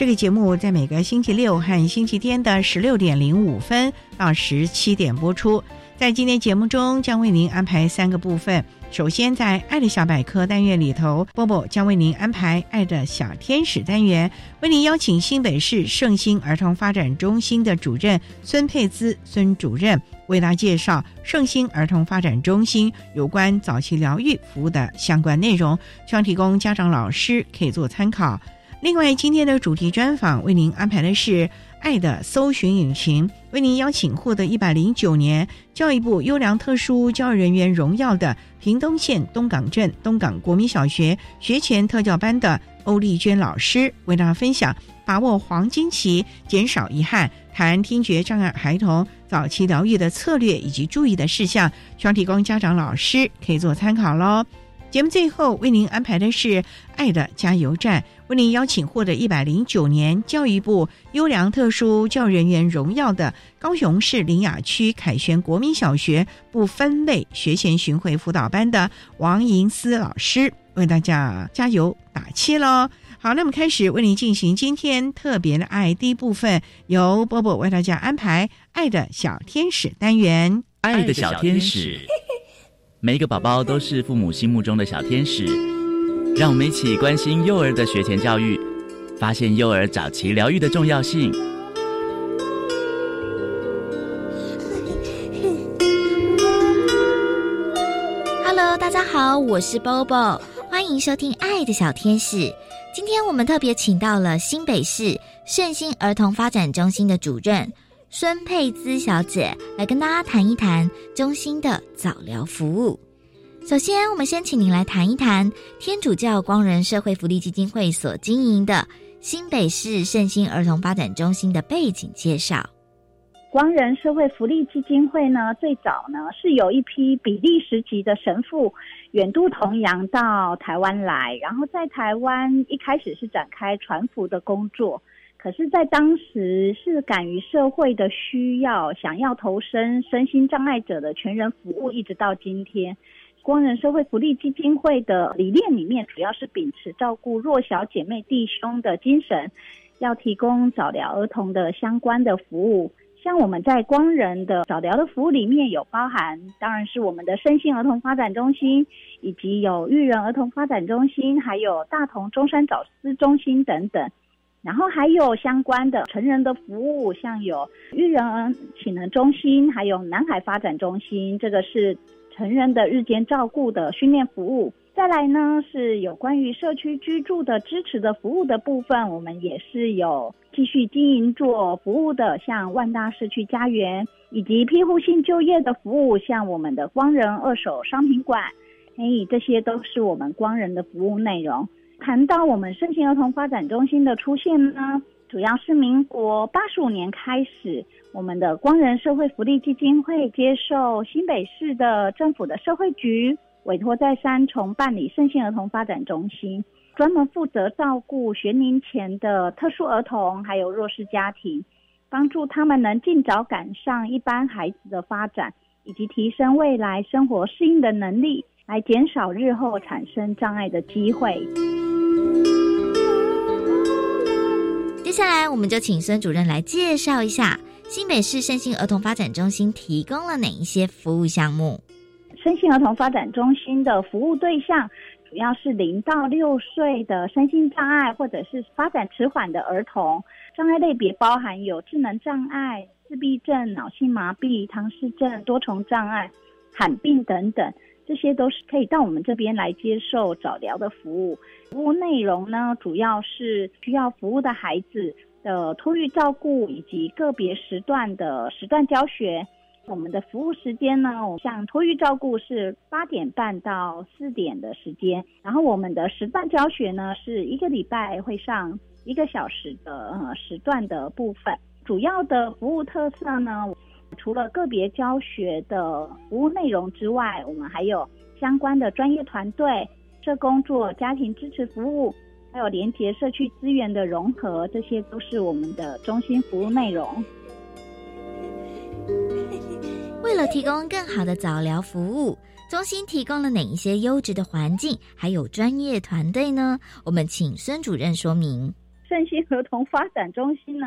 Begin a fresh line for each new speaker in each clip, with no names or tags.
这个节目在每个星期六和星期天的十六点零五分到十七点播出。在今天节目中，将为您安排三个部分。首先，在“爱的小百科”单元里头，波波将为您安排“爱的小天使”单元，为您邀请新北市圣心儿童发展中心的主任孙佩姿孙主任，为大家介绍圣心儿童发展中心有关早期疗愈服务的相关内容，希望提供家长、老师可以做参考。另外，今天的主题专访为您安排的是《爱的搜寻引擎》，为您邀请获得一百零九年教育部优良特殊教育人员荣耀的屏东县东港镇东港国民小学学前特教班的欧丽娟老师，为大家分享把握黄金期、减少遗憾、谈听觉障碍孩童早期疗愈的策略以及注意的事项，希望提供家长、老师可以做参考喽。节目最后为您安排的是《爱的加油站》，为您邀请获得一百零九年教育部优良特殊教育人员荣耀的高雄市林雅区凯旋国民小学不分类学前巡回辅导班的王银思老师，为大家加油打气喽！好，那么开始为您进行今天特别的爱第一部分，由波波为大家安排《爱的小天使》单元，《
爱的小天使》。每一个宝宝都是父母心目中的小天使，让我们一起关心幼儿的学前教育，发现幼儿早期疗愈的重要性。
Hello，大家好，我是 Bobo，欢迎收听《爱的小天使》。今天我们特别请到了新北市圣心儿童发展中心的主任。孙佩姿小姐来跟大家谈一谈中心的早疗服务。首先，我们先请您来谈一谈天主教光仁社会福利基金会所经营的新北市圣心儿童发展中心的背景介绍。
光仁社会福利基金会呢，最早呢是有一批比利时籍的神父远渡重洋到台湾来，然后在台湾一开始是展开传福的工作。可是，在当时是敢于社会的需要，想要投身身心障碍者的全人服务，一直到今天，光仁社会福利基金会的理念里面，主要是秉持照顾弱小姐妹弟兄的精神，要提供早疗儿童的相关的服务。像我们在光仁的早疗的服务里面有包含，当然是我们的身心儿童发展中心，以及有育人儿童发展中心，还有大同中山早思中心等等。然后还有相关的成人的服务，像有育人启能中心，还有南海发展中心，这个是成人的日间照顾的训练服务。再来呢，是有关于社区居住的支持的服务的部分，我们也是有继续经营做服务的，像万大社区家园，以及庇护性就业的服务，像我们的光仁二手商品馆，哎，这些都是我们光仁的服务内容。谈到我们圣心儿童发展中心的出现呢，主要是民国八十五年开始，我们的光仁社会福利基金会接受新北市的政府的社会局委托，在三重办理圣心儿童发展中心，专门负责照顾学龄前的特殊儿童还有弱势家庭，帮助他们能尽早赶上一般孩子的发展。以及提升未来生活适应的能力，来减少日后产生障碍的机会。
接下来，我们就请孙主任来介绍一下新北市身心儿童发展中心提供了哪一些服务项目。
身心儿童发展中心的服务对象主要是零到六岁的身心障碍或者是发展迟缓的儿童，障碍类别包含有智能障碍、自闭症、脑性麻痹、唐氏症、多重障碍、罕病等等。这些都是可以到我们这边来接受早疗的服务。服务内容呢，主要是需要服务的孩子的托育照顾以及个别时段的时段教学。我们的服务时间呢，像托育照顾是八点半到四点的时间，然后我们的时段教学呢，是一个礼拜会上一个小时的呃时段的部分。主要的服务特色呢。除了个别教学的服务内容之外，我们还有相关的专业团队、社工做家庭支持服务，还有连接社区资源的融合，这些都是我们的中心服务内容。
为了提供更好的早疗服务，中心提供了哪一些优质的环境，还有专业团队呢？我们请孙主任说明。
圣心儿童发展中心呢？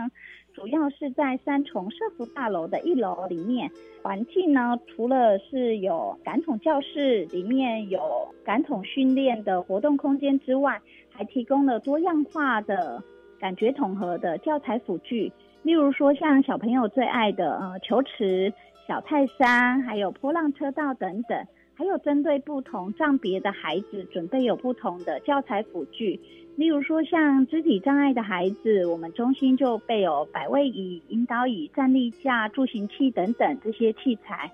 主要是在三重社福大楼的一楼里面，环境呢，除了是有感统教室，里面有感统训练的活动空间之外，还提供了多样化的感觉统合的教材辅具，例如说像小朋友最爱的呃球池、小泰山，还有波浪车道等等，还有针对不同障别的孩子，准备有不同的教材辅具。例如说，像肢体障碍的孩子，我们中心就备有摆位椅、引导椅、站立架、助行器等等这些器材。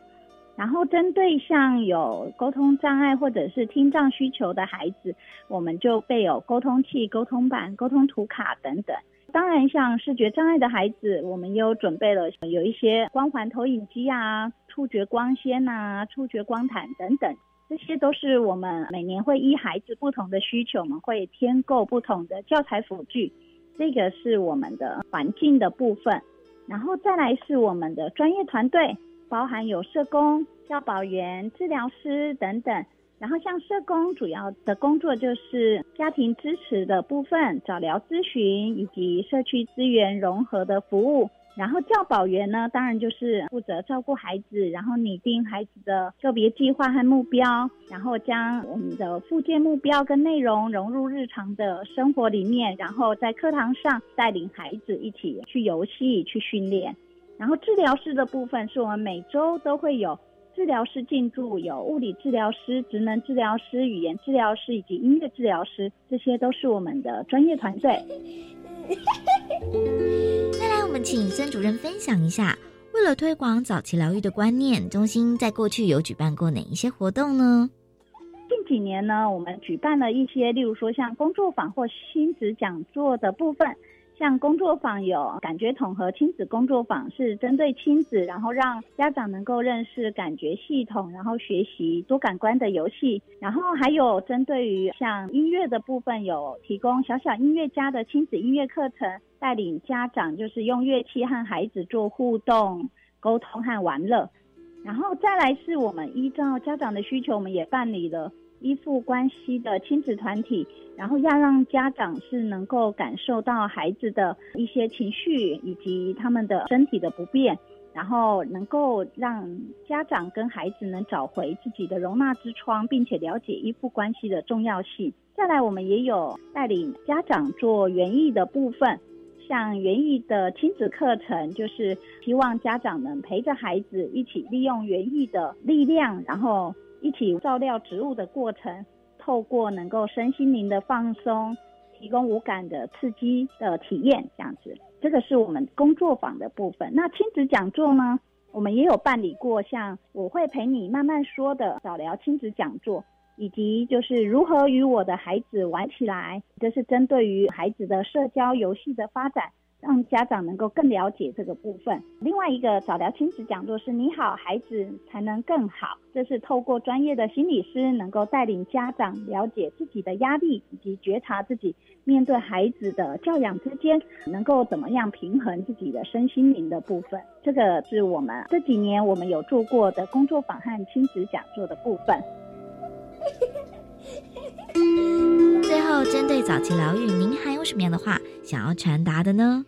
然后，针对像有沟通障碍或者是听障需求的孩子，我们就备有沟通器、沟通板、沟通图卡等等。当然，像视觉障碍的孩子，我们又准备了有一些光环投影机啊、触觉光纤啊、触觉光毯等等。这些都是我们每年会依孩子不同的需求，我们会添购不同的教材辅具。这个是我们的环境的部分，然后再来是我们的专业团队，包含有社工、教保员、治疗师等等。然后像社工主要的工作就是家庭支持的部分、早疗咨询以及社区资源融合的服务。然后教保员呢，当然就是负责照顾孩子，然后拟定孩子的个别计划和目标，然后将我们的附件目标跟内容融入日常的生活里面，然后在课堂上带领孩子一起去游戏、去训练。然后治疗师的部分是我们每周都会有治疗师进驻，有物理治疗师、职能治疗师、语言治疗师以及音乐治疗师，这些都是我们的专业团队。
请孙主任分享一下，为了推广早期疗愈的观念，中心在过去有举办过哪一些活动呢？
近几年呢，我们举办了一些，例如说像工作坊或亲子讲座的部分。像工作坊有感觉统合亲子工作坊，是针对亲子，然后让家长能够认识感觉系统，然后学习多感官的游戏。然后还有针对于像音乐的部分，有提供小小音乐家的亲子音乐课程，带领家长就是用乐器和孩子做互动、沟通和玩乐。然后再来是我们依照家长的需求，我们也办理了。依附关系的亲子团体，然后要让家长是能够感受到孩子的一些情绪以及他们的身体的不便，然后能够让家长跟孩子能找回自己的容纳之窗，并且了解依附关系的重要性。再来，我们也有带领家长做园艺的部分，像园艺的亲子课程，就是希望家长能陪着孩子一起利用园艺的力量，然后。一起照料植物的过程，透过能够身心灵的放松，提供无感的刺激的体验，这样子，这个是我们工作坊的部分。那亲子讲座呢，我们也有办理过，像我会陪你慢慢说的早疗亲子讲座，以及就是如何与我的孩子玩起来，这是针对于孩子的社交游戏的发展，让家长能够更了解这个部分。另外一个早疗亲子讲座是“你好，孩子才能更好”，这是透过专业的心理师能够带领家长了解自己的压力，以及觉察自己面对孩子的教养之间能够怎么样平衡自己的身心灵的部分。这个是我们这几年我们有做过的工作坊和亲子讲座的部分。
针对早期疗愈，您还有什么样的话想要传达的呢？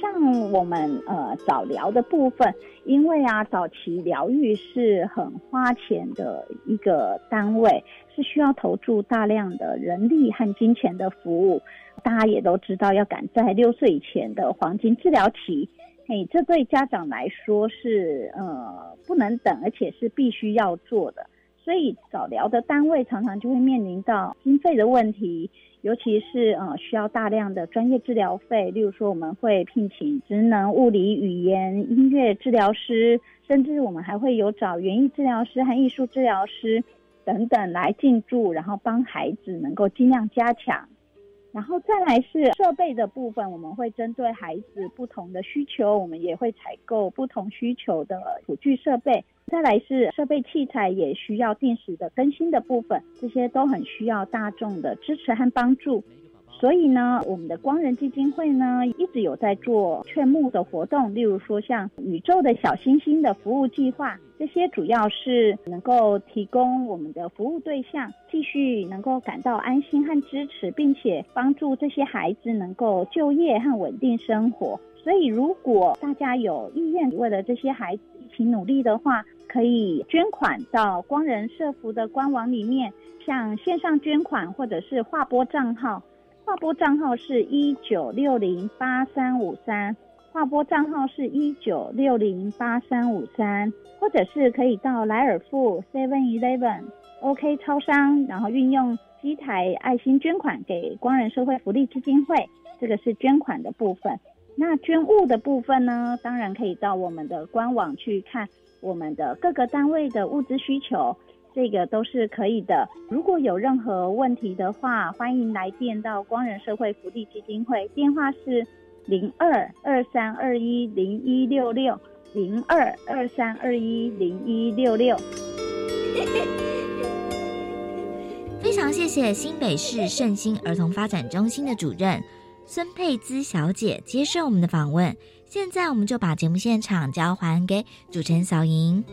像我们呃早疗的部分，因为啊早期疗愈是很花钱的一个单位，是需要投注大量的人力和金钱的服务。大家也都知道，要赶在六岁以前的黄金治疗期，嘿，这对家长来说是呃不能等，而且是必须要做的。所以早疗的单位常常就会面临到经费的问题，尤其是呃需要大量的专业治疗费，例如说我们会聘请职能物理、语言、音乐治疗师，甚至我们还会有找园艺治疗师和艺术治疗师等等来进驻，然后帮孩子能够尽量加强。然后再来是设备的部分，我们会针对孩子不同的需求，我们也会采购不同需求的辅具设备。再来是设备器材也需要定时的更新的部分，这些都很需要大众的支持和帮助。所以呢，我们的光仁基金会呢一直有在做劝募的活动，例如说像宇宙的小星星的服务计划，这些主要是能够提供我们的服务对象继续能够感到安心和支持，并且帮助这些孩子能够就业和稳定生活。所以，如果大家有意愿为了这些孩子起努力的话，可以捐款到光仁社福的官网里面，像线上捐款或者是划拨账号。划拨账号是一九六零八三五三，划拨账号是一九六零八三五三，或者是可以到莱尔富 Seven Eleven OK 超商，然后运用机台爱心捐款给光仁社会福利基金会，这个是捐款的部分。那捐物的部分呢？当然可以到我们的官网去看我们的各个单位的物资需求。这个都是可以的。如果有任何问题的话，欢迎来电到光仁社会福利基金会，电话是零二二三二一零一六六零二二三二一零一六六。
非常谢谢新北市圣心儿童发展中心的主任孙佩姿小姐接受我们的访问。现在我们就把节目现场交还给主持人小莹。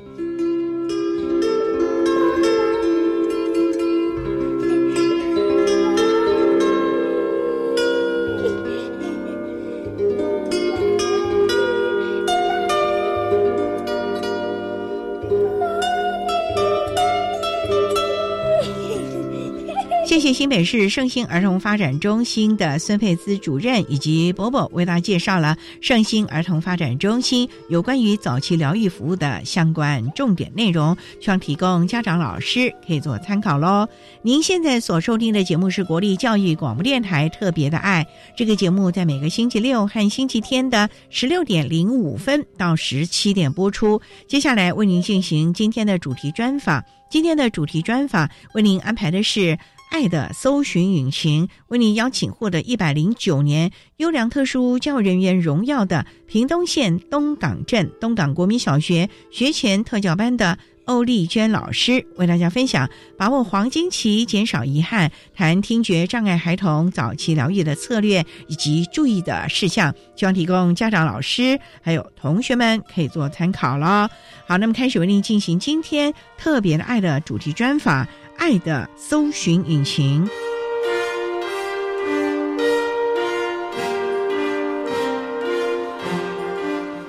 新北市圣心儿童发展中心的孙佩姿主任以及伯伯为大家介绍了圣心儿童发展中心有关于早期疗愈服务的相关重点内容，希望提供家长、老师可以做参考喽。您现在所收听的节目是国立教育广播电台特别的爱，这个节目在每个星期六和星期天的十六点零五分到十七点播出。接下来为您进行今天的主题专访，今天的主题专访为您安排的是。爱的搜寻引擎为您邀请获得一百零九年优良特殊教育人员荣耀的屏东县东港镇东港国民小学学前特教班的欧丽娟老师，为大家分享把握黄金期，减少遗憾，谈听觉障碍孩童早期疗愈的策略以及注意的事项，希望提供家长、老师还有同学们可以做参考了。好，那么开始为您进行今天特别的爱的主题专访。爱的搜寻引擎，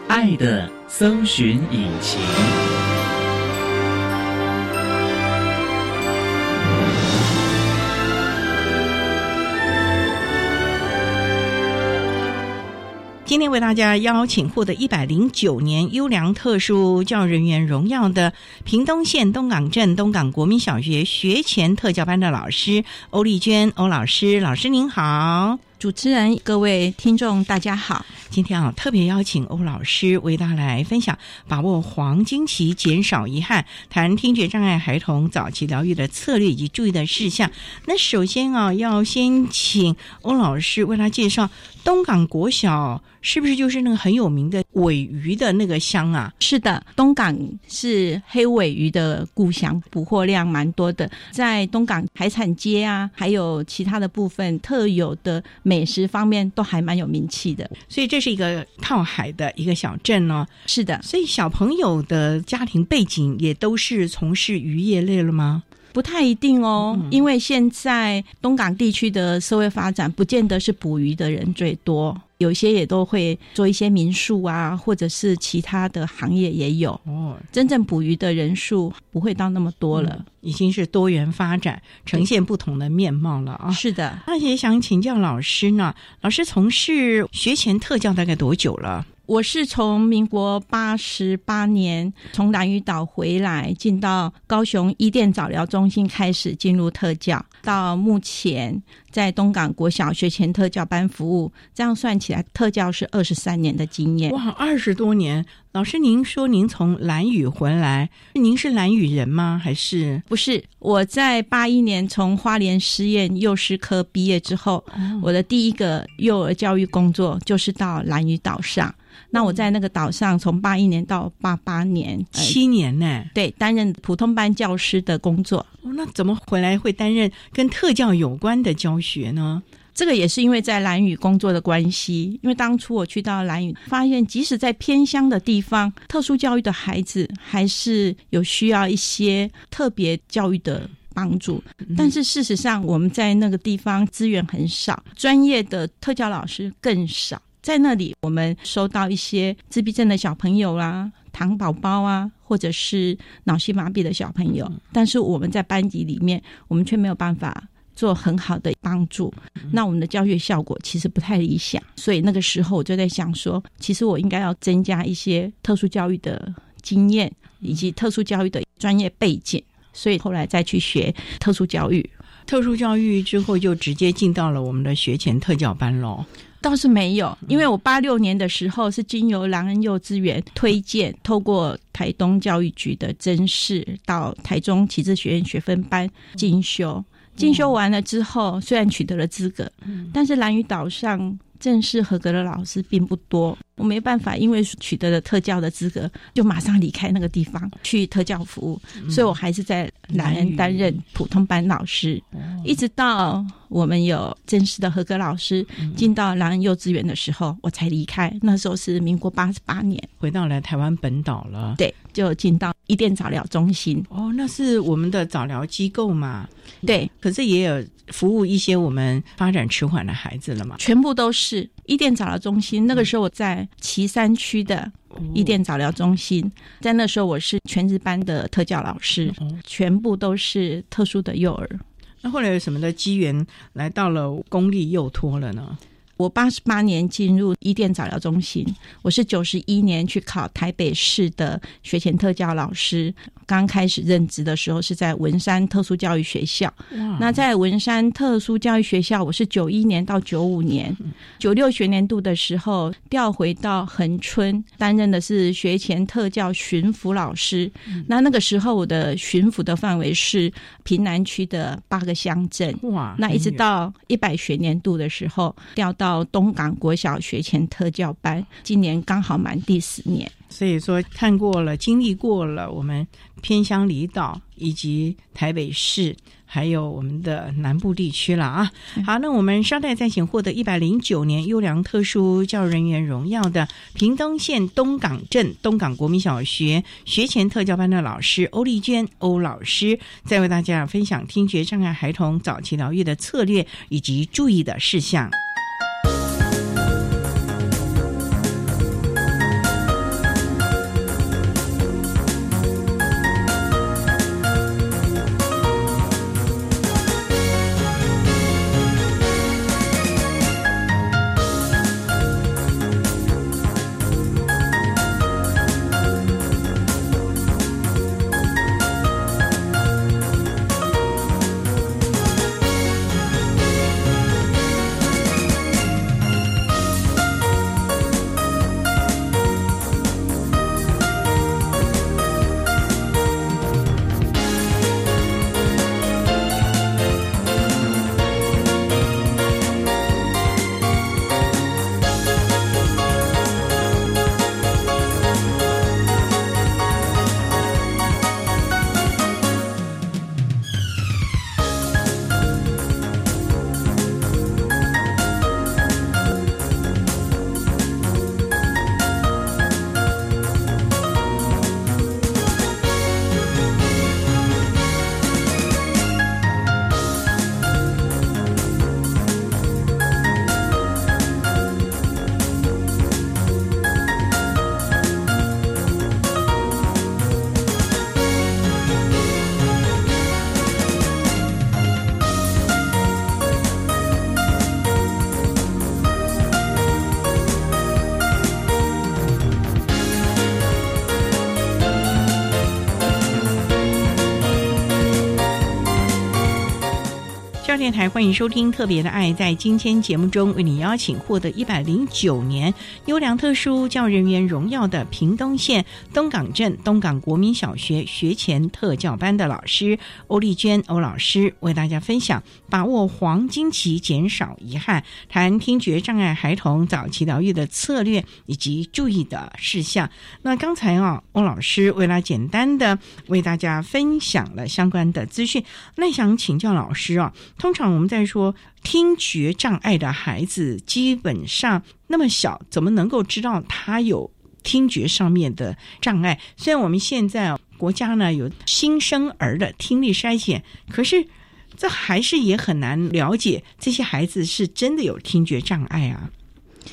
爱的搜寻引擎。
为大家邀请获得一百零九年优良特殊教育人员荣耀的屏东县东港镇东港国民小学学前特教班的老师欧丽娟欧老师，老师您好。
主持人、各位听众，大家好。
今天啊，特别邀请欧老师为大家来分享把握黄金期，减少遗憾，谈听觉障碍孩童早期疗愈的策略以及注意的事项。那首先啊，要先请欧老师为他介绍东港国小是不是就是那个很有名的尾鱼的那个乡啊？
是的，东港是黑尾鱼的故乡，捕获量蛮多的。在东港海产街啊，还有其他的部分特有的美食方面，都还蛮有名气的。
所以这是一个靠海的一个小镇哦。
是的，
所以小朋友的家庭背景也都是从事渔业类了吗？
不太一定哦，因为现在东港地区的社会发展，不见得是捕鱼的人最多，有些也都会做一些民宿啊，或者是其他的行业也有。哦，真正捕鱼的人数不会到那么多了，
已经是多元发展，呈现不同的面貌了啊。
是的，
那也想请教老师呢，老师从事学前特教大概多久了？
我是从民国八十八年从蓝屿岛回来，进到高雄伊甸早疗中心开始进入特教，到目前在东港国小学前特教班服务，这样算起来特教是二十三年的经验。
哇，二十多年！老师，您说您从蓝屿回来，您是蓝屿人吗？还是
不是？我在八一年从花莲实验幼师科毕业之后，我的第一个幼儿教育工作就是到蓝屿岛上。那我在那个岛上，从八一年到八八年，
七年呢？
对，担任普通班教师的工作。
哦，那怎么回来会担任跟特教有关的教学呢？
这个也是因为在蓝屿工作的关系。因为当初我去到蓝屿，发现即使在偏乡的地方，特殊教育的孩子还是有需要一些特别教育的帮助。但是事实上，我们在那个地方资源很少，专业的特教老师更少。在那里，我们收到一些自闭症的小朋友啦、糖宝宝啊，或者是脑性麻痹的小朋友，但是我们在班级里面，我们却没有办法做很好的帮助。那我们的教学效果其实不太理想，所以那个时候我就在想说，其实我应该要增加一些特殊教育的经验以及特殊教育的专业背景，所以后来再去学特殊教育。
特殊教育之后，就直接进到了我们的学前特教班喽。
倒是没有，因为我八六年的时候是经由狼恩幼稚园推荐，透过台东教育局的甄试，到台中启智学院学分班进修。进修完了之后，虽然取得了资格，但是蓝屿岛上正式合格的老师并不多。我没办法，因为取得了特教的资格，就马上离开那个地方去特教服务，所以我还是在蓝人担任普通班老师，一直到我们有正式的合格老师进到蓝人幼稚园的时候，我才离开。那时候是民国八十八年，
回到了台湾本岛了。
对，就进到伊甸早疗中心。
哦，那是我们的早疗机构嘛？
对，
可是也有服务一些我们发展迟缓的孩子了嘛？
全部都是伊甸早疗中心。那个时候我在。旗山区的伊甸早疗中心，在那时候我是全职班的特教老师，全部都是特殊的幼儿。
那后来有什么的机缘来到了公立幼托了呢？
我八十八年进入伊甸早疗中心，我是九十一年去考台北市的学前特教老师。刚开始任职的时候是在文山特殊教育学校，那在文山特殊教育学校，我是九一年到九五年，九六学年度的时候调回到恒春，担任的是学前特教巡抚老师。那那个时候我的巡抚的范围是平南区的八个乡镇。哇！那一直到一百学年度的时候调到东港国小学前特教班，今年刚好满第十年。
所以说，看过了，经历过了，我们偏乡离岛以及台北市，还有我们的南部地区了啊。好，那我们稍待再请获得一百零九年优良特殊教育人员荣耀的屏东县东港镇东港国民小学学前特教班的老师欧丽娟欧老师，再为大家分享听觉障碍孩童早期疗愈的策略以及注意的事项。电台欢迎收听《特别的爱》。在今天节目中，为你邀请获得一百零九年优良特殊教人员荣耀的屏东县东港镇东港国民小学学前特教班的老师欧丽娟欧老师，为大家分享把握黄金期，减少遗憾，谈听觉障碍孩童早期疗愈的策略以及注意的事项。那刚才啊，欧老师为了简单的为大家分享了相关的资讯，那想请教老师啊。通常我们在说听觉障碍的孩子，基本上那么小，怎么能够知道他有听觉上面的障碍？虽然我们现在国家呢有新生儿的听力筛选，可是这还是也很难了解这些孩子是真的有听觉障碍啊。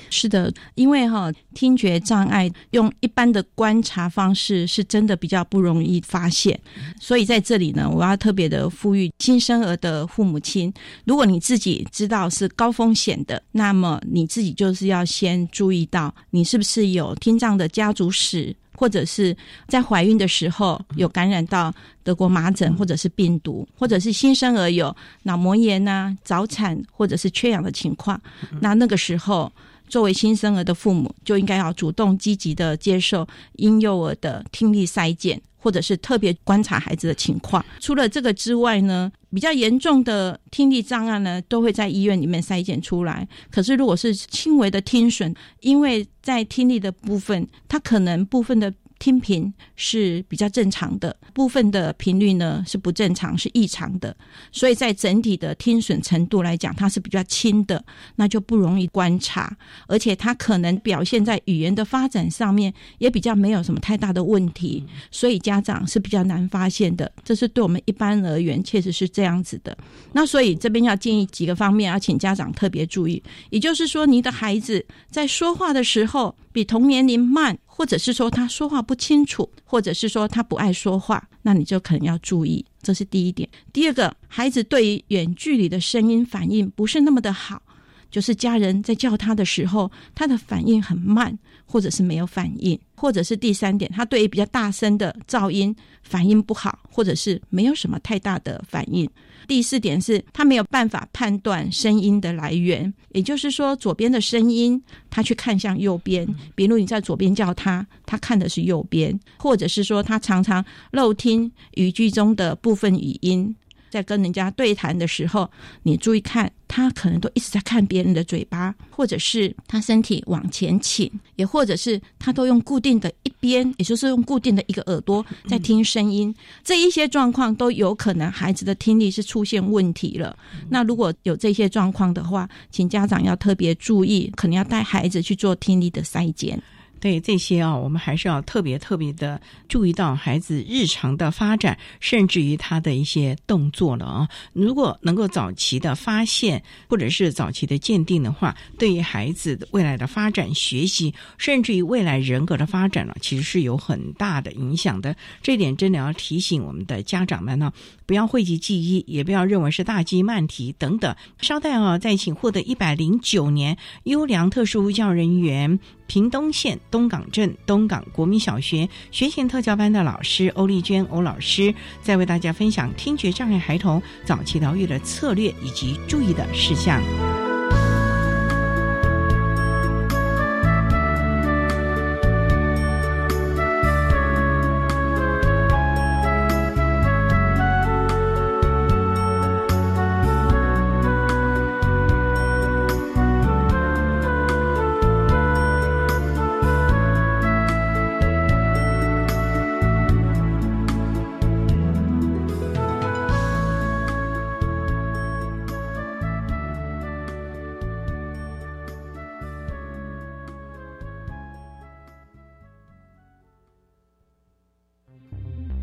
是的，因为哈听觉障碍用一般的观察方式是真的比较不容易发现，所以在这里呢，我要特别的呼吁新生儿的父母亲，如果你自己知道是高风险的，那么你自己就是要先注意到你是不是有听障的家族史，或者是在怀孕的时候有感染到德国麻疹或者是病毒，或者是新生儿有脑膜炎呐、早产或者是缺氧的情况，那那个时候。作为新生儿的父母，就应该要主动积极的接受婴幼儿的听力筛检，或者是特别观察孩子的情况。除了这个之外呢，比较严重的听力障碍呢，都会在医院里面筛检出来。可是如果是轻微的听损，因为在听力的部分，它可能部分的。听频是比较正常的，部分的频率呢是不正常，是异常的，所以在整体的听损程度来讲，它是比较轻的，那就不容易观察，而且它可能表现在语言的发展上面也比较没有什么太大的问题，所以家长是比较难发现的。这是对我们一般而言，确实是这样子的。那所以这边要建议几个方面，要请家长特别注意，也就是说，你的孩子在说话的时候比同年龄慢。或者是说他说话不清楚，或者是说他不爱说话，那你就可能要注意，这是第一点。第二个，孩子对于远距离的声音反应不是那么的好，就是家人在叫他的时候，他的反应很慢，或者是没有反应，或者是第三点，他对于比较大声的噪音反应不好，或者是没有什么太大的反应。第四点是，他没有办法判断声音的来源，也就是说，左边的声音，他去看向右边，比如你在左边叫他，他看的是右边，或者是说，他常常漏听语句中的部分语音。在跟人家对谈的时候，你注意看，他可能都一直在看别人的嘴巴，或者是他身体往前倾，也或者是他都用固定的一边，也就是用固定的一个耳朵在听声音。这一些状况都有可能孩子的听力是出现问题了。那如果有这些状况的话，请家长要特别注意，可能要带孩子去做听力的筛检。
对这些啊，我们还是要特别特别的注意到孩子日常的发展，甚至于他的一些动作了啊。如果能够早期的发现，或者是早期的鉴定的话，对于孩子未来的发展、学习，甚至于未来人格的发展呢，其实是有很大的影响的。这点真的要提醒我们的家长们呢，不要讳疾忌医，也不要认为是大鸡慢啼等等。稍待啊，再请获得一百零九年优良特殊教人员。屏东县东港镇东港国民小学学前特教班的老师欧丽娟欧老师，在为大家分享听觉障碍孩童早期疗愈的策略以及注意的事项。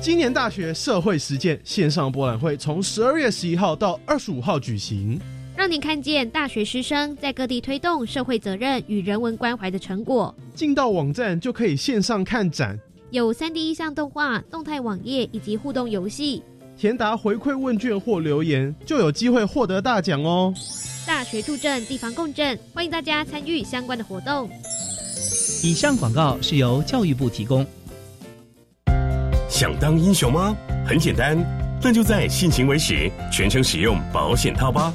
今年大学社会实践线上博览会从十二月十一号到二十五号举行，
让您看见大学师生在各地推动社会责任与人文关怀的成果。
进到网站就可以线上看展，
有三 D 意象动画、动态网页以及互动游戏。
填答回馈问卷或留言，就有机会获得大奖哦！
大学助阵，地方共振，欢迎大家参与相关的活动。
以上广告是由教育部提供。
想当英雄吗？很简单，那就在性行为时全程使用保险套吧。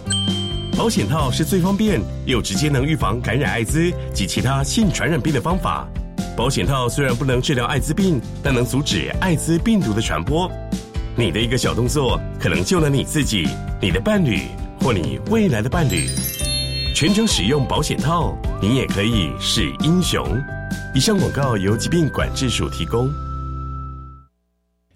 保险套是最方便又直接能预防感染艾滋及其他性传染病的方法。保险套虽然不能治疗艾滋病，但能阻止艾滋病毒的传播。你的一个小动作，可能救了你自己、你的伴侣或你未来的伴侣。全程使用保险套，你也可以是英雄。以上广告由疾病管制署提供。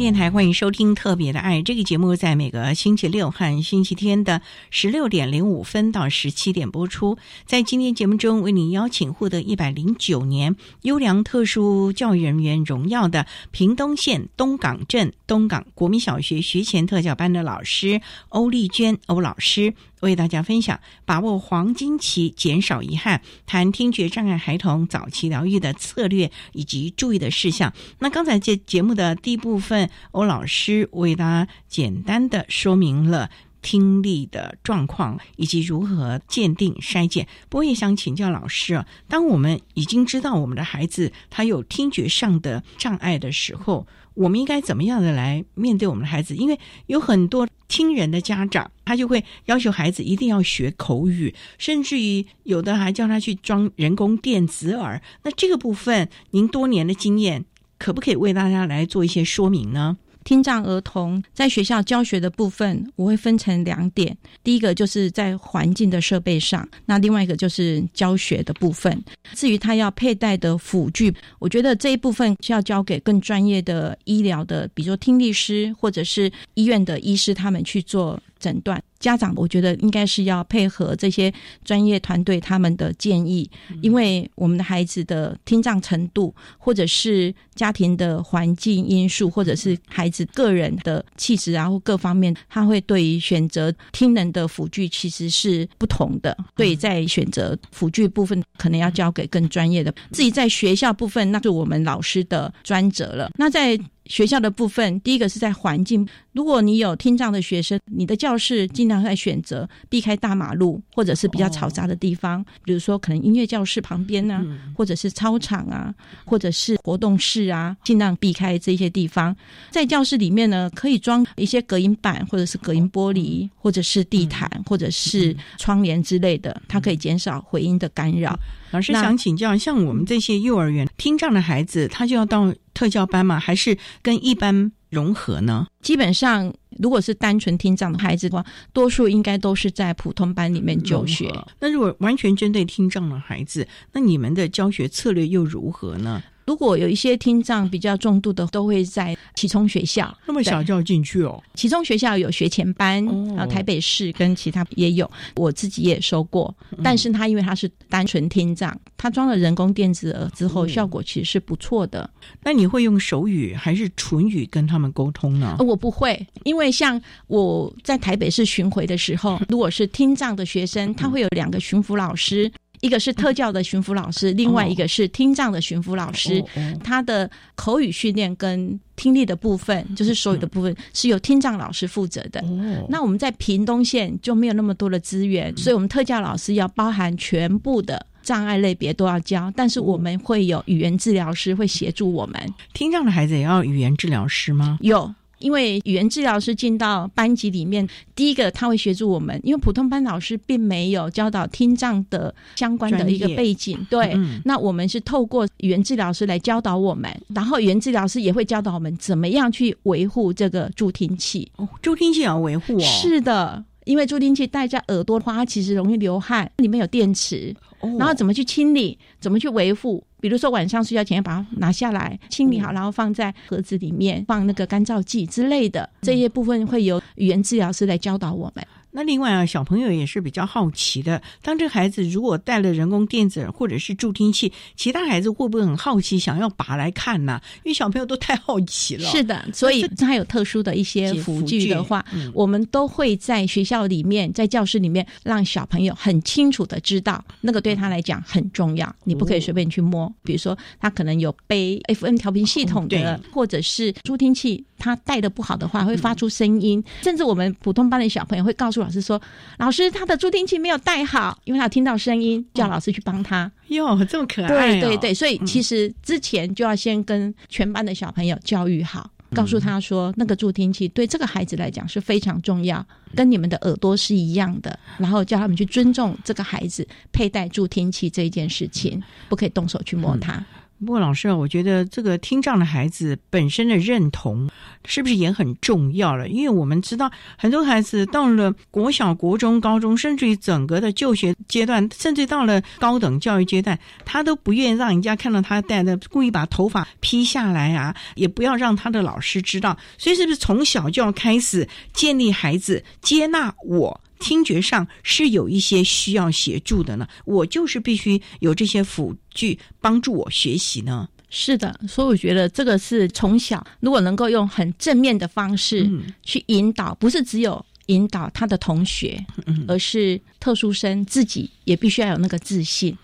电台欢迎收听《特别的爱》这个节目，在每个星期六和星期天的十六点零五分到十七点播出。在今天节目中，为您邀请获得一百零九年优良特殊教育人员荣耀的屏东县东港镇东港国民小学学前特教班的老师欧丽娟欧老师。为大家分享把握黄金期，减少遗憾，谈听觉障碍孩童早期疗愈的策略以及注意的事项。那刚才这节目的第一部分，欧老师为大家简单的说明了听力的状况以及如何鉴定筛检。不过也想请教老师啊，当我们已经知道我们的孩子他有听觉上的障碍的时候，我们应该怎么样的来面对我们的孩子？因为有很多。听人的家长，他就会要求孩子一定要学口语，甚至于有的还叫他去装人工电子耳。那这个部分，您多年的经验，可不可以为大家来做一些说明呢？
听障儿童在学校教学的部分，我会分成两点。第一个就是在环境的设备上，那另外一个就是教学的部分。至于他要佩戴的辅具，我觉得这一部分是要交给更专业的医疗的，比如说听力师或者是医院的医师他们去做诊断。家长，我觉得应该是要配合这些专业团队他们的建议，因为我们的孩子的听障程度，或者是家庭的环境因素，或者是孩子个人的气质啊，或各方面，他会对于选择听能的辅具其实是不同的。所以在选择辅具部分，可能要交给更专业的。自己在学校部分，那是我们老师的专责了。那在学校的部分，第一个是在环境。如果你有听障的学生，你的教室尽量在选择避开大马路或者是比较嘈杂的地方，比如说可能音乐教室旁边啊，或者是操场啊，或者是活动室啊，尽量避开这些地方。在教室里面呢，可以装一些隔音板，或者是隔音玻璃，或者是地毯，或者是窗帘之类的，它可以减少回音的干扰。
老师想请教，像我们这些幼儿园听障的孩子，他就要到特教班吗？还是跟一般融合呢？
基本上，如果是单纯听障的孩子的话，多数应该都是在普通班里面就学。
那如果完全针对听障的孩子，那你们的教学策略又如何呢？
如果有一些听障比较重度的，都会在启聪学校。
那么小就要进去哦。
启聪学校有学前班，然后台北市跟其他也有，我自己也收过。但是他因为他是单纯听障，他装了人工电子耳之后，效果其实是不错的。
那你会用手语还是唇语跟他们沟通呢？
我不会，因为像我在台北市巡回的时候，如果是听障的学生，他会有两个巡抚老师。一个是特教的巡抚老师，另外一个是听障的巡抚老师。他的口语训练跟听力的部分，就是手语的部分，是由听障老师负责的。那我们在屏东县就没有那么多的资源，所以我们特教老师要包含全部的障碍类别都要教，但是我们会有语言治疗师会协助我们。
听障的孩子也要语言治疗师吗？
有。因为语言治疗师进到班级里面，第一个他会协助我们，因为普通班老师并没有教导听障的相关的一个背景，对。那我们是透过语言治疗师来教导我们，然后语言治疗师也会教导我们怎么样去维护这个助听器。
哦，助听器也要维护哦。
是的，因为助听器戴在耳朵的话，它其实容易流汗，里面有电池，然后怎么去清理，怎么去维护。比如说晚上睡觉前要把它拿下来清理好，然后放在盒子里面放那个干燥剂之类的，这些部分会由语言治疗师来教导我们。
那另外啊，小朋友也是比较好奇的。当这个孩子如果带了人工电子耳或者是助听器，其他孩子会不会很好奇，想要拔来看呢？因为小朋友都太好奇了。
是的，所以他有特殊的一些辅具的话，我们都会在学校里面，在教室里面，让小朋友很清楚的知道，那个对他来讲很重要。你不可以随便去摸。比如说，他可能有背 FM 调频系统的，或者是助听器，他带的不好的话，会发出声音。甚至我们普通班的小朋友会告诉。老师说：“老师，他的助听器没有带好，因为他听到声音，叫老师去帮他。
哟，这么可爱！
对对对，所以其实之前就要先跟全班的小朋友教育好，告诉他说，那个助听器对这个孩子来讲是非常重要，跟你们的耳朵是一样的。然后叫他们去尊重这个孩子佩戴助听器这一件事情，不可以动手去摸它。”
不过，老师啊，我觉得这个听障的孩子本身的认同是不是也很重要了？因为我们知道，很多孩子到了国小、国中、高中，甚至于整个的就学阶段，甚至到了高等教育阶段，他都不愿意让人家看到他戴的，故意把头发披下来啊，也不要让他的老师知道。所以，是不是从小就要开始建立孩子接纳我？听觉上是有一些需要协助的呢，我就是必须有这些辅具帮助我学习呢。
是的，所以我觉得这个是从小如果能够用很正面的方式去引导，不是只有引导他的同学，而是特殊生自己也必须要有那个自信。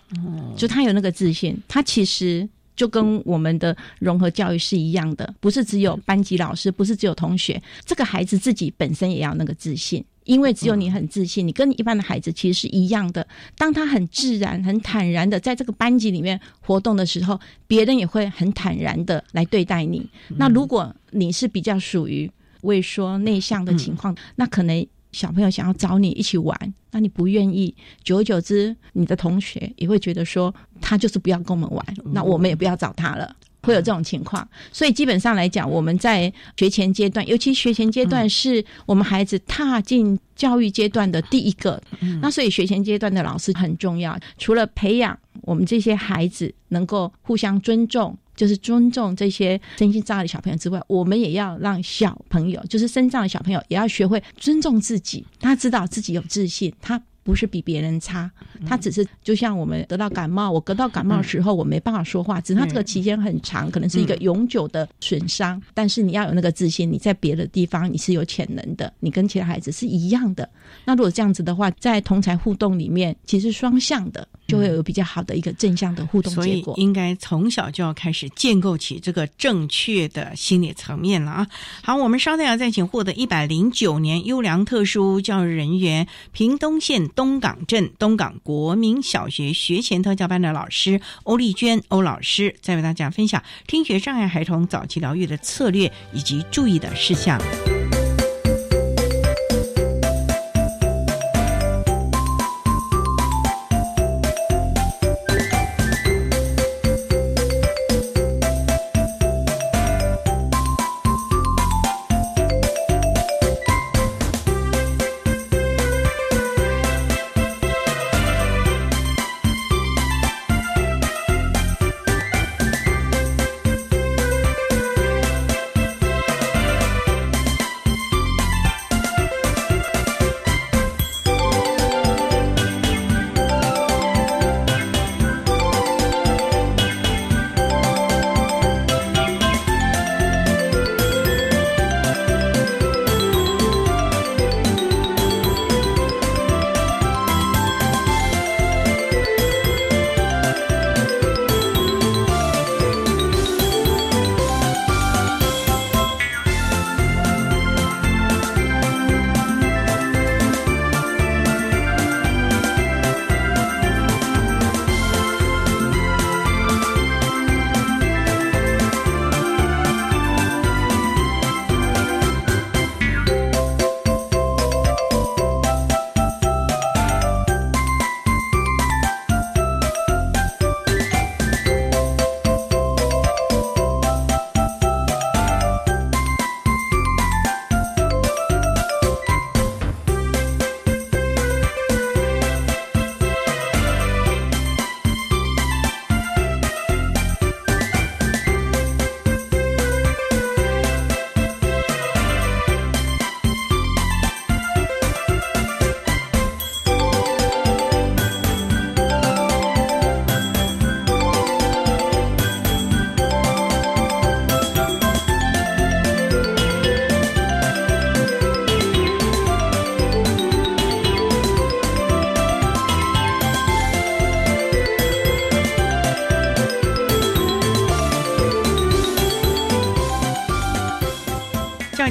就他有那个自信，他其实就跟我们的融合教育是一样的，不是只有班级老师，不是只有同学，这个孩子自己本身也要那个自信。因为只有你很自信，你跟一般的孩子其实是一样的。当他很自然、很坦然的在这个班级里面活动的时候，别人也会很坦然的来对待你。那如果你是比较属于畏缩、内向的情况，那可能小朋友想要找你一起玩，那你不愿意，久而久之，你的同学也会觉得说他就是不要跟我们玩，那我们也不要找他了。会有这种情况，所以基本上来讲，我们在学前阶段，尤其学前阶段是我们孩子踏进教育阶段的第一个。那所以学前阶段的老师很重要，除了培养我们这些孩子能够互相尊重，就是尊重这些身心障碍的小朋友之外，我们也要让小朋友，就是身障的小朋友，也要学会尊重自己，他知道自己有自信，他。不是比别人差，他只是就像我们得到感冒，我得到感冒的时候我没办法说话，只是他这个期间很长，可能是一个永久的损伤。但是你要有那个自信，你在别的地方你是有潜能的，你跟其他孩子是一样的。那如果这样子的话，在同才互动里面，其实双向的就会有比较好的一个正向的互动结果。
应该从小就要开始建构起这个正确的心理层面了啊！好，我们稍待要再请获得一百零九年优良特殊教育人员，屏东县。东港镇东港国民小学学前特教班的老师欧丽娟欧老师，再为大家分享听觉障碍孩童早期疗愈的策略以及注意的事项。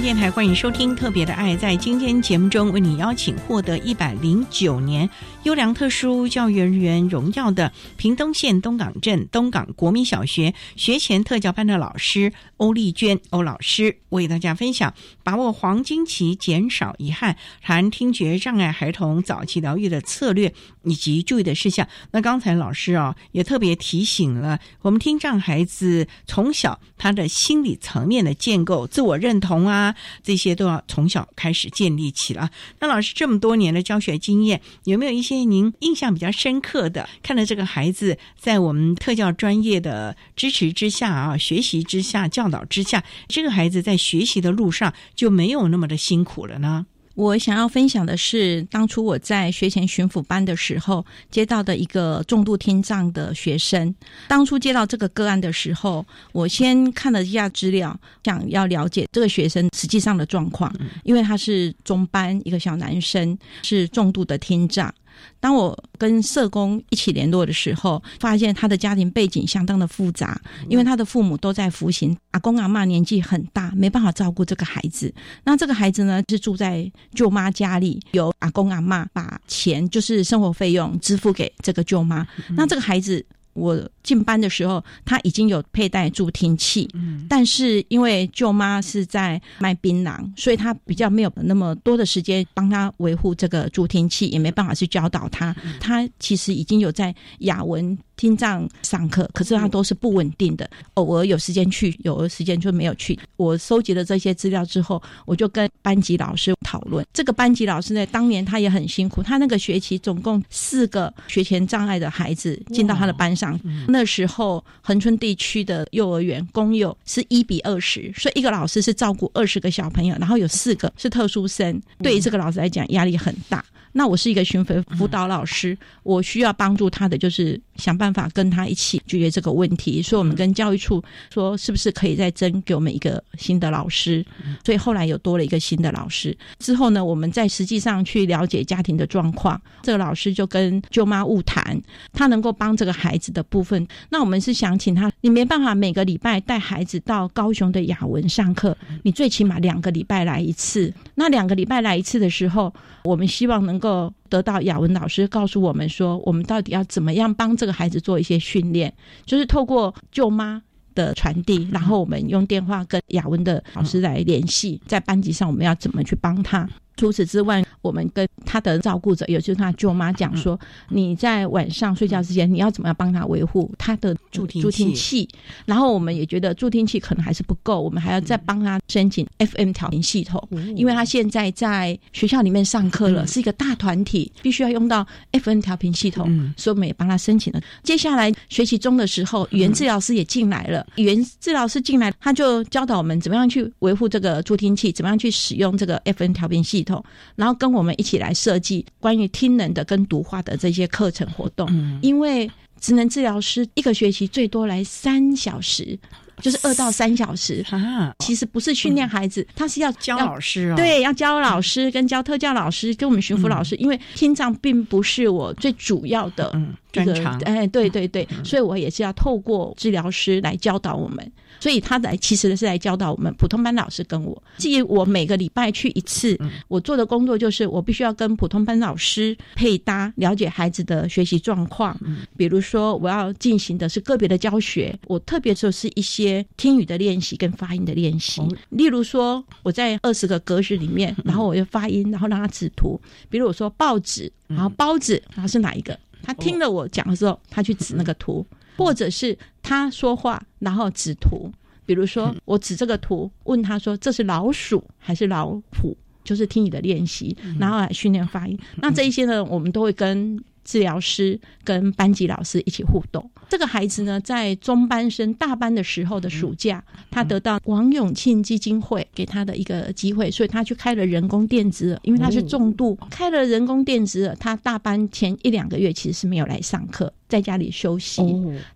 电台，欢迎收听《特别的爱》。在今天节目中，为你邀请获得一百零九年优良特殊教育人员荣耀的屏东县东港镇东港国民小学学前特教班的老师欧丽娟欧老师，为大家分享把握黄金期，减少遗憾，谈听觉障碍孩童早期疗愈的策略以及注意的事项。那刚才老师啊，也特别提醒了我们听障孩子从小他的心理层面的建构、自我认同啊。这些都要从小开始建立起了。那老师这么多年的教学经验，有没有一些您印象比较深刻的？看到这个孩子在我们特教专业的支持之下啊，学习之下、教导之下，这个孩子在学习的路上就没有那么的辛苦了呢？
我想要分享的是，当初我在学前巡抚班的时候，接到的一个重度听障的学生。当初接到这个个案的时候，我先看了一下资料，想要了解这个学生实际上的状况，因为他是中班一个小男生，是重度的听障。当我跟社工一起联络的时候，发现他的家庭背景相当的复杂，因为他的父母都在服刑，阿公阿妈年纪很大，没办法照顾这个孩子。那这个孩子呢，是住在舅妈家里，由阿公阿妈把钱，就是生活费用支付给这个舅妈。那这个孩子。我进班的时候，他已经有佩戴助听器，嗯但是因为舅妈是在卖槟榔，所以他比较没有那么多的时间帮他维护这个助听器，也没办法去教导他。他其实已经有在雅文。听障上课，可是他都是不稳定的，偶尔有时间去，有的时间就没有去。我收集了这些资料之后，我就跟班级老师讨论。这个班级老师呢，当年他也很辛苦，他那个学期总共四个学前障碍的孩子进到他的班上。那时候恒春地区的幼儿园公幼是一比二十，所以一个老师是照顾二十个小朋友，然后有四个是特殊生，对于这个老师来讲压力很大。那我是一个巡回辅导老师，我需要帮助他的就是想办法跟他一起解决这个问题。所以我们跟教育处说，是不是可以再增给我们一个新的老师？所以后来有多了一个新的老师。之后呢，我们在实际上去了解家庭的状况，这个老师就跟舅妈误谈，他能够帮这个孩子的部分。那我们是想请他，你没办法每个礼拜带孩子到高雄的雅文上课，你最起码两个礼拜来一次。那两个礼拜来一次的时候，我们希望能够。得到雅文老师告诉我们说，我们到底要怎么样帮这个孩子做一些训练，就是透过舅妈的传递，然后我们用电话跟雅文的老师来联系，在班级上我们要怎么去帮他。除此之外，我们跟他的照顾者，也就是他舅妈讲说，你在晚上睡觉之前，你要怎么样帮他维护他的助助听器？然后我们也觉得助听器可能还是不够，我们还要再帮他申请 FM 调频系统，因为他现在在学校里面上课了，是一个大团体，必须要用到 FM 调频系统，所以我们也帮他申请了。接下来学习中的时候，语言治疗师也进来了，语言治疗师进来，他就教导我们怎么样去维护这个助听器，怎么样去使用这个 FM 调频系。然后跟我们一起来设计关于听能的跟读画的这些课程活动，因为职能治疗师一个学期最多来三小时。就是二到三小时啊，其实不是训练孩子，他是要
教老师哦。
对，要教老师跟教特教老师跟我们巡抚老师，因为听障并不是我最主要的
专长。
哎，对对对，所以我也是要透过治疗师来教导我们。所以他来其实是来教导我们普通班老师跟我。至于我每个礼拜去一次，我做的工作就是我必须要跟普通班老师配搭，了解孩子的学习状况。比如说我要进行的是个别的教学，我特别就是一些。听语的练习跟发音的练习，例如说我在二十个格式里面，然后我就发音，然后让他指图。比如我说报纸，然后包子，然后是哪一个？他听了我讲的时候，他去指那个图，或者是他说话，然后指图。比如说我指这个图，问他说这是老鼠还是老虎？就是听你的练习，然后来训练发音。那这一些呢，我们都会跟。治疗师跟班级老师一起互动。这个孩子呢，在中班升大班的时候的暑假，他得到王永庆基金会给他的一个机会，所以他去开了人工电子耳，因为他是重度开了人工电子耳。他大班前一两个月其实是没有来上课，在家里休息。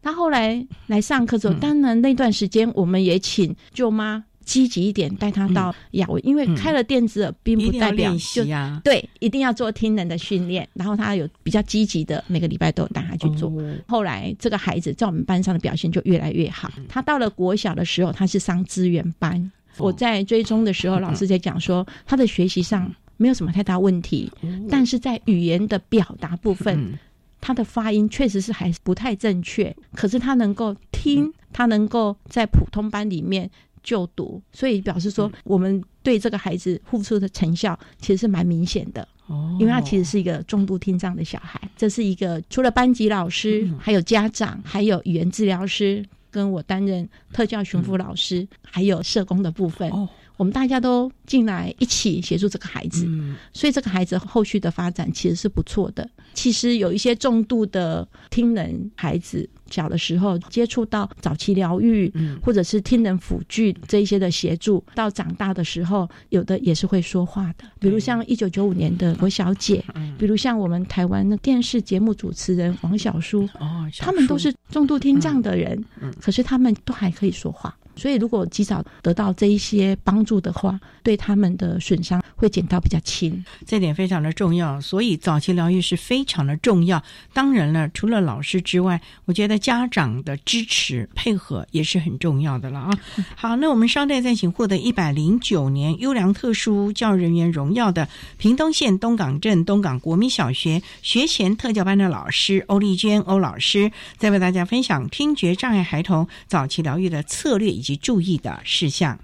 他后来来上课之后，当然那段时间我们也请舅妈。积极一点，带他到雅文，因为开了电子耳，并不代表就对，一定要做听能的训练。然后他有比较积极的，每个礼拜都有带他去做。后来这个孩子在我们班上的表现就越来越好。他到了国小的时候，他是上资源班。我在追踪的时候，老师在讲说，他的学习上没有什么太大问题，但是在语言的表达部分，他的发音确实是还不太正确。可是他能够听，他能够在普通班里面就读，所以表示说，我们对这个孩子付出的成效其实是蛮明显的。哦，因为他其实是一个重度听障的小孩，这是一个除了班级老师，还有家长，还有语言治疗师。跟我担任特教巡抚老师，还有社工的部分，我们大家都进来一起协助这个孩子，所以这个孩子后续的发展其实是不错的。其实有一些重度的听能孩子。小的时候接触到早期疗愈，或者是听能辅具这一些的协助，到长大的时候，有的也是会说话的。比如像一九九五年的罗小姐，比如像我们台湾的电视节目主持人王小叔，哦，他们都是重度听障的人，可是他们都还可以说话。所以，如果及早得到这一些帮助的话，对他们的损伤会减到比较轻，
这点非常的重要。所以，早期疗愈是非常的重要。当然了，除了老师之外，我觉得家长的支持配合也是很重要的了啊。好，那我们稍待再请获得一百零九年优良特殊教育人员荣耀的屏东县东港镇东港国民小学学前特教班的老师欧丽娟欧老师，再为大家分享听觉障碍孩童早期疗愈的策略以及。及注意的事项。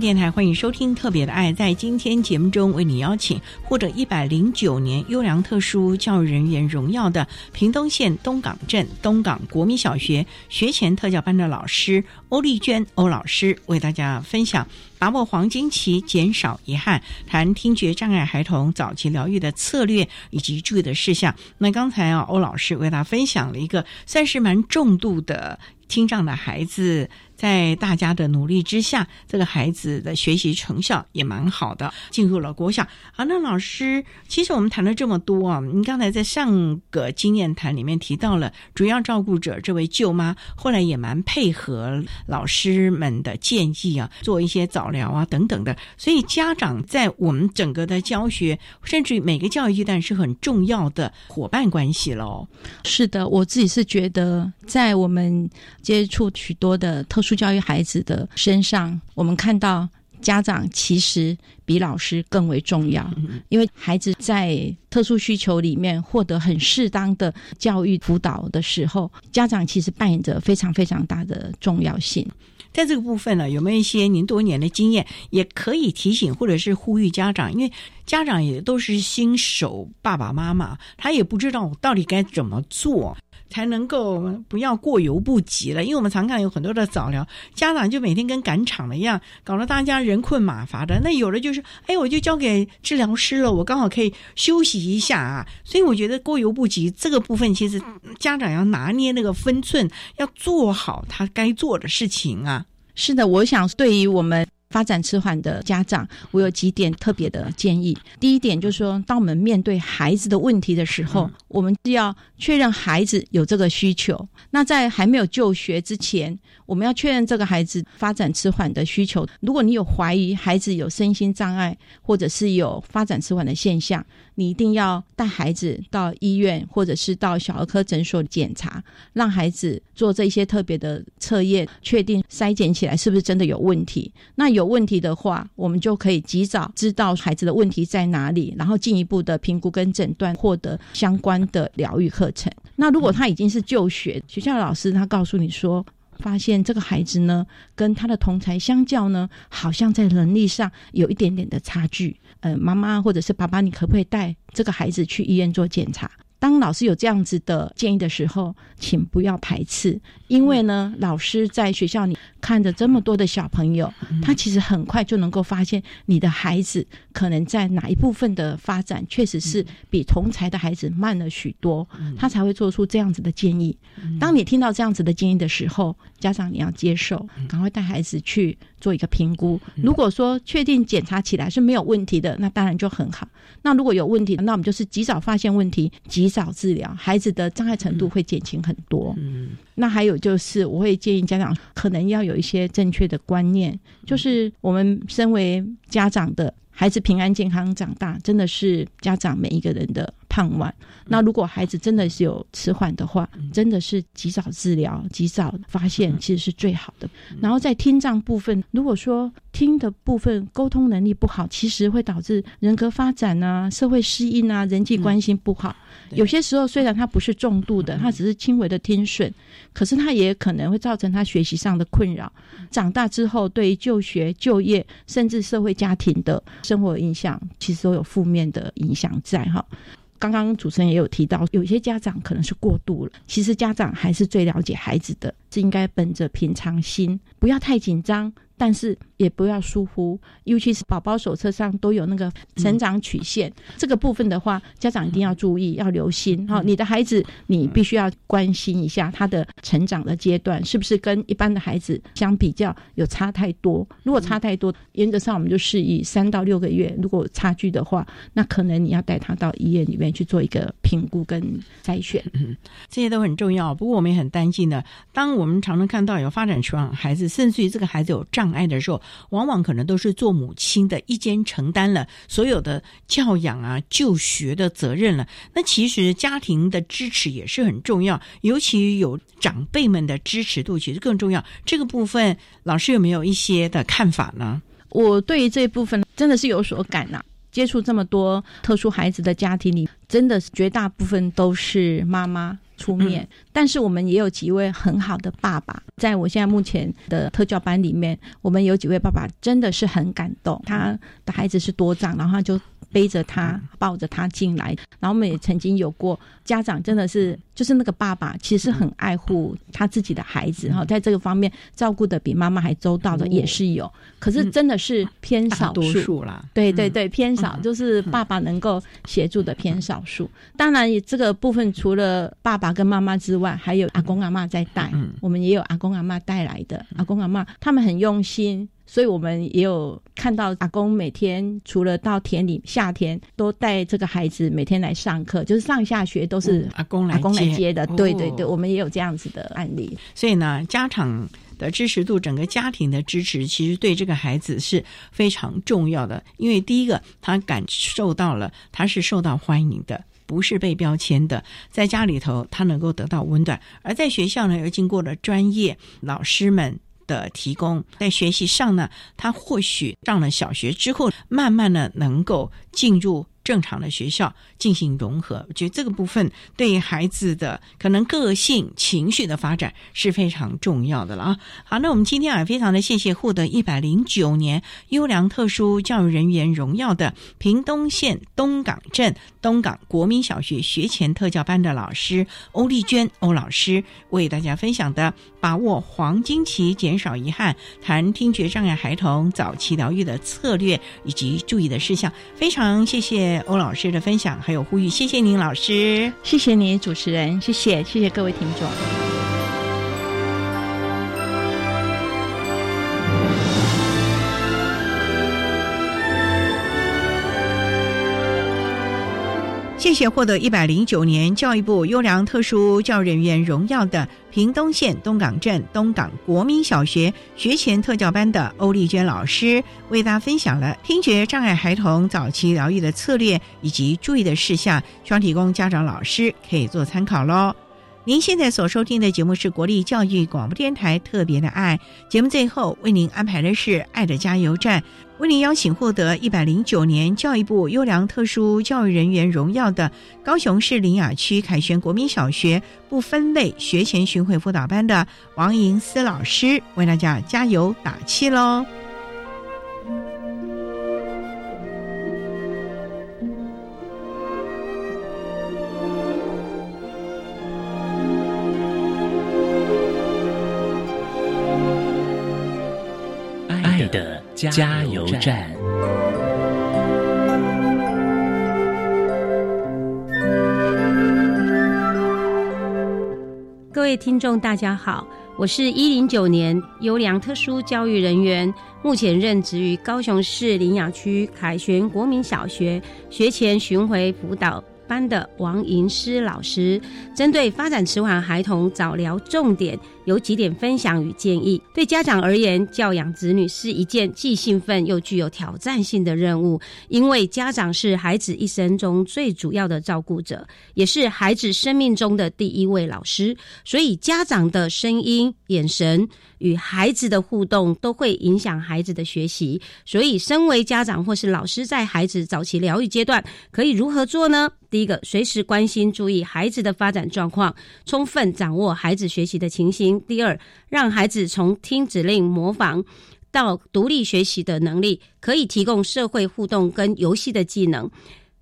电台欢迎收听《特别的爱》。在今天节目中，为你邀请获得一百零九年优良特殊教育人员荣耀的屏东县东港镇东港国民小学学前特教班的老师欧丽娟欧老师，为大家分享把握黄金期，减少遗憾，谈听觉障碍孩童早期疗愈的策略以及注意的事项。那刚才啊，欧老师为大家分享了一个算是蛮重度的听障的孩子。在大家的努力之下，这个孩子的学习成效也蛮好的，进入了国小。好，那老师，其实我们谈了这么多啊，您刚才在上个经验谈里面提到了主要照顾者这位舅妈，后来也蛮配合老师们的建议啊，做一些早疗啊等等的。所以家长在我们整个的教学，甚至每个教育阶段是很重要的伙伴关系喽。
是的，我自己是觉得，在我们接触许多的特殊。教育孩子的身上，我们看到家长其实比老师更为重要，因为孩子在特殊需求里面获得很适当的教育辅导的时候，家长其实扮演着非常非常大的重要性。
在这个部分呢，有没有一些您多年的经验，也可以提醒或者是呼吁家长？因为家长也都是新手爸爸妈妈，他也不知道到底该怎么做。才能够不要过犹不及了，因为我们常看有很多的早疗，家长就每天跟赶场了一样，搞得大家人困马乏的。那有的就是，哎，我就交给治疗师了，我刚好可以休息一下啊。所以我觉得过犹不及这个部分，其实家长要拿捏那个分寸，要做好他该做的事情啊。
是的，我想对于我们。发展迟缓的家长，我有几点特别的建议。第一点就是说，当我们面对孩子的问题的时候，我们要确认孩子有这个需求。那在还没有就学之前，我们要确认这个孩子发展迟缓的需求。如果你有怀疑孩子有身心障碍，或者是有发展迟缓的现象，你一定要带孩子到医院，或者是到小儿科诊所检查，让孩子做这些特别的测验，确定筛检起来是不是真的有问题。那有问题的话，我们就可以及早知道孩子的问题在哪里，然后进一步的评估跟诊断，获得相关的疗愈课程。那如果他已经是就学，学校的老师他告诉你说。发现这个孩子呢，跟他的同才相较呢，好像在能力上有一点点的差距。呃，妈妈或者是爸爸，你可不可以带这个孩子去医院做检查？当老师有这样子的建议的时候，请不要排斥，因为呢，老师在学校里看着这么多的小朋友，他其实很快就能够发现你的孩子可能在哪一部分的发展确实是比同才的孩子慢了许多，他才会做出这样子的建议。当你听到这样子的建议的时候，家长你要接受，赶快带孩子去做一个评估。如果说确定检查起来是没有问题的，那当然就很好。那如果有问题，那我们就是及早发现问题，及早治疗，孩子的障碍程度会减轻很多。嗯，那还有就是，我会建议家长可能要有一些正确的观念，就是我们身为家长的。孩子平安健康长大，真的是家长每一个人的盼望。那如果孩子真的是有迟缓的话，真的是及早治疗、及早发现，其实是最好的。然后在听障部分，如果说听的部分沟通能力不好，其实会导致人格发展啊、社会适应啊、人际关系不好。有些时候虽然他不是重度的，他只是轻微的听损，可是他也可能会造成他学习上的困扰。长大之后，对于就学、就业，甚至社会家庭的生活影响，其实都有负面的影响在哈。刚刚主持人也有提到，有些家长可能是过度了，其实家长还是最了解孩子的，是应该本着平常心，不要太紧张。但是也不要疏忽，尤其是宝宝手册上都有那个成长曲线，这个部分的话，家长一定要注意，要留心。哈，你的孩子你必须要关心一下他的成长的阶段，是不是跟一般的孩子相比较有差太多？如果差太多，原则上我们就示意三到六个月，如果差距的话，那可能你要带他到医院里面去做一个评估跟筛选。
嗯，这些都很重要。不过我们也很担心的，当我们常常看到有发展迟缓孩子，甚至于这个孩子有障爱的时候，往往可能都是做母亲的一肩承担了所有的教养啊、就学的责任了。那其实家庭的支持也是很重要，尤其有长辈们的支持度，其实更重要。这个部分，老师有没有一些的看法呢？
我对于这一部分真的是有所感呐。接触这么多特殊孩子的家庭里，真的是绝大部分都是妈妈。出面，但是我们也有几位很好的爸爸，在我现在目前的特教班里面，我们有几位爸爸真的是很感动，他的孩子是多障，然后他就。背着他，抱着他进来，然后我们也曾经有过家长，真的是就是那个爸爸，其实很爱护他自己的孩子哈，在这个方面照顾的比妈妈还周到的也是有，可是真的是偏少
数啦。
对对对，偏少，就是爸爸能够协助的偏少数。当然，这个部分除了爸爸跟妈妈之外，还有阿公阿妈在带，嗯我们也有阿公阿妈带来的阿公阿妈，他们很用心。所以我们也有看到阿公每天除了到田里，夏天都带这个孩子每天来上课，就是上下学都是
阿公来
阿公来接的。对对对，我们也有这样子的案例。
所以呢，家长的支持度，整个家庭的支持，其实对这个孩子是非常重要的。因为第一个，他感受到了他是受到欢迎的，不是被标签的，在家里头他能够得到温暖，而在学校呢，又经过了专业老师们。的提供，在学习上呢，他或许上了小学之后，慢慢的能够进入。正常的学校进行融合，我觉得这个部分对孩子的可能个性、情绪的发展是非常重要的了啊。好，那我们今天啊，非常的谢谢获得一百零九年优良特殊教育人员荣耀的屏东县东港镇东港国民小学学前特教班的老师欧丽娟欧老师，为大家分享的把握黄金期，减少遗憾，谈听觉障碍孩童早期疗愈的策略以及注意的事项，非常谢谢。欧老师的分享还有呼吁，谢谢您老师，
谢谢你主持人，谢谢谢谢各位听众。
谢谢获得一百零九年教育部优良特殊教育人员荣耀的屏东县东港镇东港国民小学学前特教班的欧丽娟老师，为大家分享了听觉障碍孩童早期疗愈的策略以及注意的事项，希望提供家长老师可以做参考喽。您现在所收听的节目是国立教育广播电台特别的爱节目，最后为您安排的是爱的加油站。为您邀请获得一百零九年教育部优良特殊教育人员荣耀的高雄市林雅区凯旋国民小学不分类学前巡回辅导班的王莹思老师，为大家加油打气喽！
加油站。
各位听众，大家好，我是一零九年优良特殊教育人员，目前任职于高雄市林雅区凯旋国民小学学前巡回辅导。班的王银诗老师，针对发展迟缓孩童早疗重点，有几点分享与建议。对家长而言，教养子女是一件既兴奋又具有挑战性的任务，因为家长是孩子一生中最主要的照顾者，也是孩子生命中的第一位老师。所以，家长的声音、眼神与孩子的互动，都会影响孩子的学习。所以，身为家长或是老师，在孩子早期疗愈阶段，可以如何做呢？第一个，随时关心、注意孩子的发展状况，充分掌握孩子学习的情形。第二，让孩子从听指令、模仿到独立学习的能力，可以提供社会互动跟游戏的技能。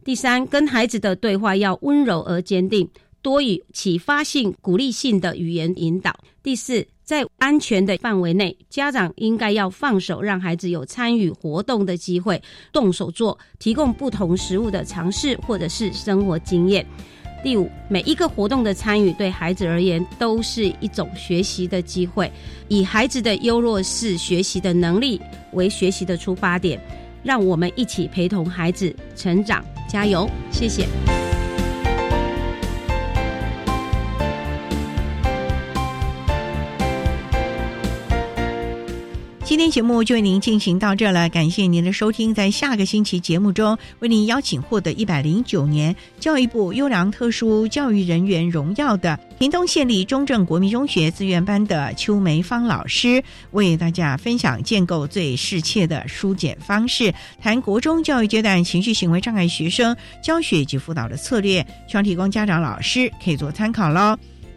第三，跟孩子的对话要温柔而坚定，多以启发性、鼓励性的语言引导。第四。在安全的范围内，家长应该要放手，让孩子有参与活动的机会，动手做，提供不同食物的尝试或者是生活经验。第五，每一个活动的参与对孩子而言都是一种学习的机会，以孩子的优弱势学习的能力为学习的出发点，让我们一起陪同孩子成长，加油！谢谢。
今天节目就为您进行到这了，感谢您的收听。在下个星期节目中，为您邀请获得一百零九年教育部优良特殊教育人员荣耀的屏东县立中正国民中学资源班的邱梅芳老师，为大家分享建构最适切的疏解方式，谈国中教育阶段情绪行为障碍学生教学及辅导的策略，希望提供家长老师可以做参考喽。